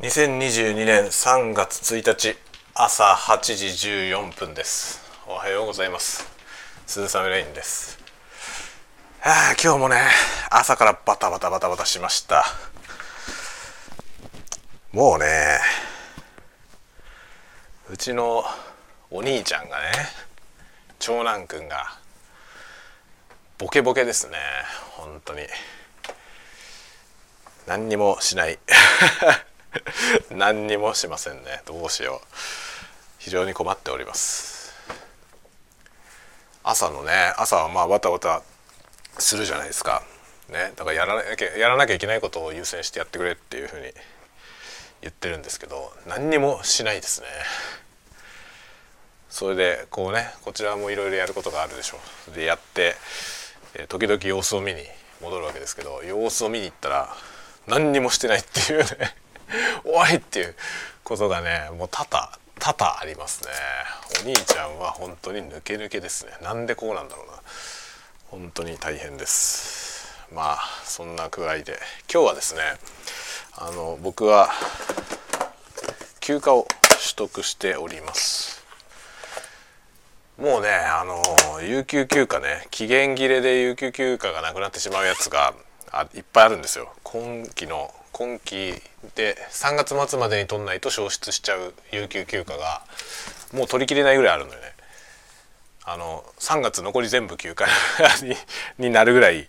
2022年3月1日朝8時14分です。おはようございます。鈴雨レインです。はあ今日もね朝からバタバタバタバタしました。もうねうちのお兄ちゃんがね長男くんがボケボケですね。本当に。何にもしない。何にもしませんね。どうしよう。非常に困っております。朝のね朝はまあバタバタするじゃないですか。ね。だからやらなきゃやらなきゃいけないことを優先してやってくれっていうふうに言ってるんですけど何にもしないですね。それでこうねこちらもいろいろやることがあるでしょう。でやって時々様子を見に戻るわけですけど様子を見に行ったら何にもしてないっていうね。おいっていうことがねもう多々多々ありますね。お兄ちゃんは本当に抜け抜けですね。なんでこうなんだろうな。本当に大変です。まあそんな具合で。今日はですねあの僕は休暇を取得しております。もうねあの有給休暇ね期限切れで有給休暇がなくなってしまうやつがあいっぱいあるんですよ。今期の今期で3月末までに取んないと消失しちゃう有給休暇がもう取りきれないぐらいあるのよね。あの3月残り全部休暇になるぐらい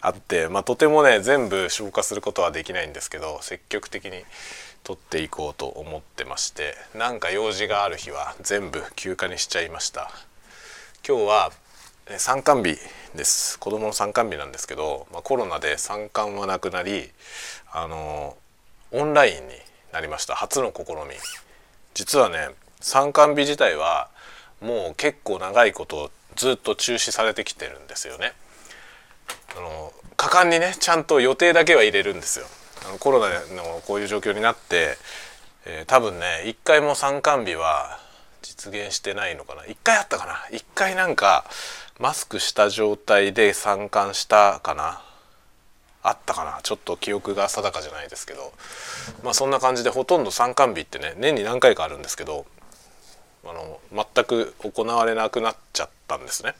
あって、まあ、とてもね全部消化することはできないんですけど積極的に取っていこうと思ってましてなんか用事がある日は全部休暇にしちゃいました今日は参観日です。子供の参観日なんですけど、まあ、コロナで参観はなくなりあのオンラインになりました。初の試み。実はね参観日自体はもう結構長いことずっと中止されてきてるんですよね。あの果敢にねちゃんと予定だけは入れるんですよ。あのコロナのこういう状況になって、えー、多分ね一回も参観日は実現してないのかな？一回あったかな？一回なんかマスクした状態で参観したかな？あったかな？ちょっと記憶が定かじゃないですけど。まあそんな感じでほとんど参観日ってね年に何回かあるんですけどあの全く行われなくなっちゃったんですね。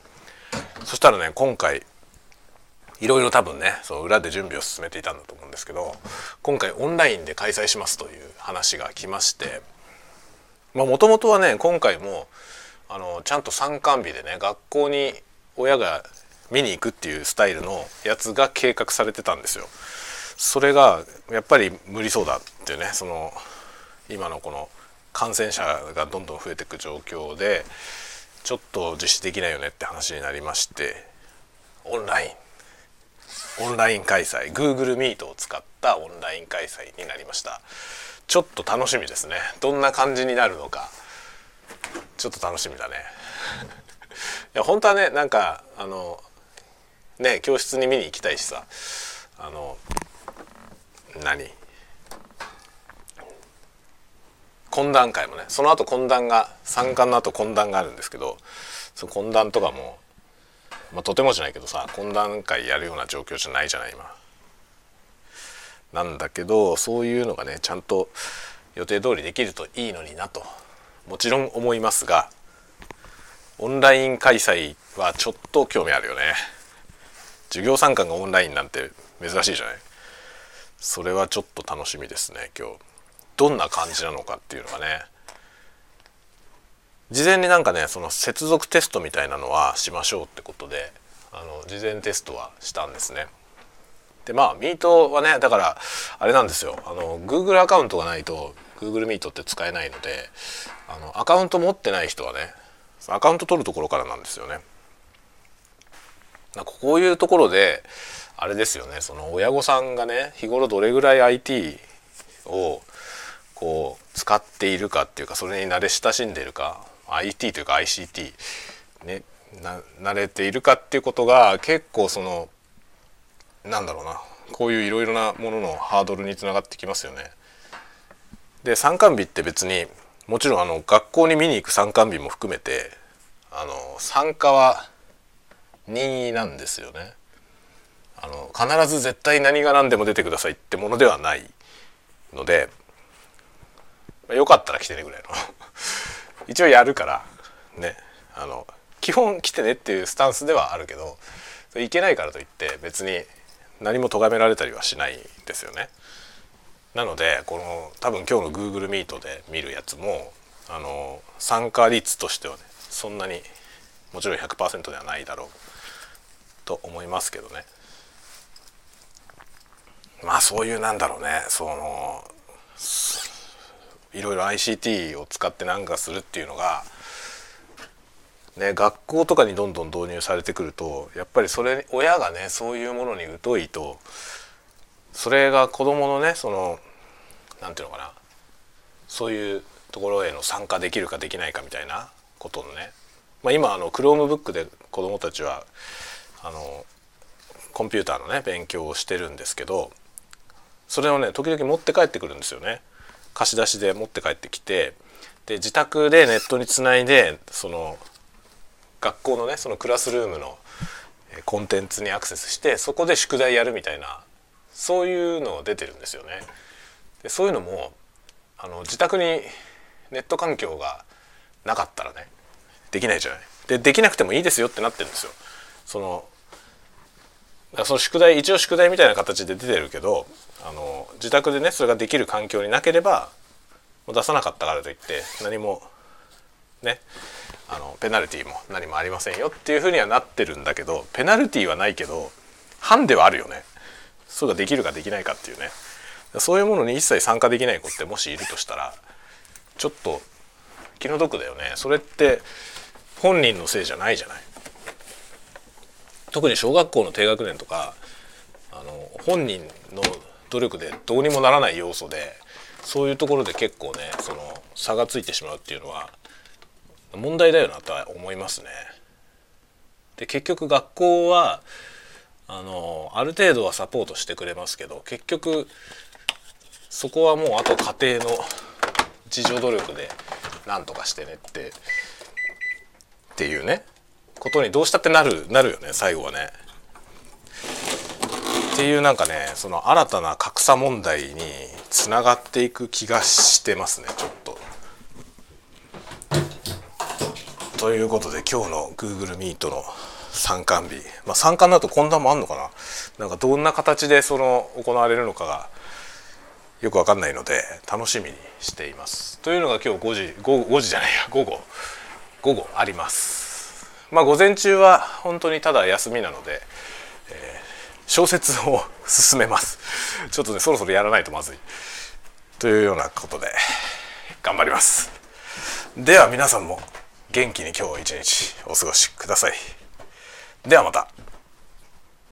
そしたらね今回いろいろ多分ねその裏で準備を進めていたんだと思うんですけど今回オンラインで開催しますという話が来ましてもともとはね今回もあのちゃんと参観日でね学校に親が見に行くっていうスタイルのやつが計画されてたんですよ。それがやっぱり無理そうだっていうねその今のこの感染者がどんどん増えていく状況でちょっと実施できないよねって話になりましてオンライン。オンライン開催。Google Meet を使ったオンライン開催になりました。ちょっと楽しみですね。どんな感じになるのか。ちょっと楽しみだね。いや本当はねなんかあのね教室に見に行きたいしさ。あの何？懇談会もね。その後懇談が参観の後懇談があるんですけどその懇談とかも、まあ、とてもじゃないけどさ懇談会やるような状況じゃないじゃない今。なんだけどそういうのがねちゃんと予定通りできるといいのになと。もちろん思いますがオンライン開催はちょっと興味あるよね。授業参観がオンラインなんて珍しいじゃない。それはちょっと楽しみですね今日。どんな感じなのかっていうのがね。事前になんかねその接続テストみたいなのはしましょうってことであの事前テストはしたんですね。でまあミートはねだからあれなんですよ。あの Google アカウントがないと Google Meet って使えないのであのアカウント持ってない人はねアカウント取るところからなんですよね。なんかこういうところであれですよね。その親御さんがね日頃どれぐらい IT をこう使っているかっていうかそれに慣れ親しんでいるか IT というか ICT ね慣れているかっていうことが結構そのなんだろうなこういういろいろなもののハードルにつながってきますよね。で参観日って別にもちろんあの学校に見に行く参観日も含めてあの参加は任意なんですよね。あの必ず絶対何が何でも出てくださいってものではないのでまあ、よかったら来てねぐらいの 一応やるからねあの基本来てねっていうスタンスではあるけどいけないからといって別に何も咎められたりはしないですよね。なのでこの多分今日の Google Meet で見るやつもあの参加率としてはねそんなにもちろん100%ではないだろうと思いますけどねまあそういうなんだろうねそのいろいろ ICT を使って何かするっていうのがね、学校とかにどんどん導入されてくるとやっぱりそれ親がねそういうものに疎いとそれが子どものねその何て言うのかなそういうところへの参加できるかできないかみたいなことのね、まあ、今あの Chromebook で子どもたちはあのコンピューターのね勉強をしてるんですけどそれをね時々持って帰ってくるんですよね。貸し出しで持って帰ってきてで自宅でネットにつないでその学校のねそのクラスルームのコンテンツにアクセスしてそこで宿題やるみたいなそういうの出てるんですよね。でそういうのもあの自宅にネット環境がなかったらねできないじゃない。でできなくてもいいですよってなってるんですよ。そのその宿題一応宿題みたいな形で出てるけどあの自宅でねそれができる環境になければ出さなかったからといって何もねあのペナルティーも何もありませんよっていうふうにはなってるんだけどペナルティーはないけどハンデはあるよね。そうができるかできないかっていうね。そういうものに一切参加できない子ってもしいるとしたらちょっと気の毒だよね。それって本人のせいじゃないじゃない。特に小学校の低学年とかあの本人の努力でどうにもならない要素でそういうところで結構ねその差がついてしまうっていうのは問題だよなとは思いますね。で結局学校はあのある程度はサポートしてくれますけど結局そこはもうあと家庭の自助努力で何とかしてねってっていうねことにどうしたってなるなるよね最後はね。っていうなんかねその新たな格差問題につながっていく気がしてますねちょっと。ということで今日の Google Meet の参観日、まあ、参観だと懇談もあんのかな？なんかどんな形でその行われるのかがよくわかんないので楽しみにしています。というのが今日5時 5, 5時じゃないや午後午後あります。まあ午前中は本当にただ休みなので、えー、小説を進めます。ちょっとねそろそろやらないとまずい。というようなことで頑張ります。では皆さんも元気に今日一日お過ごしください。ではまた。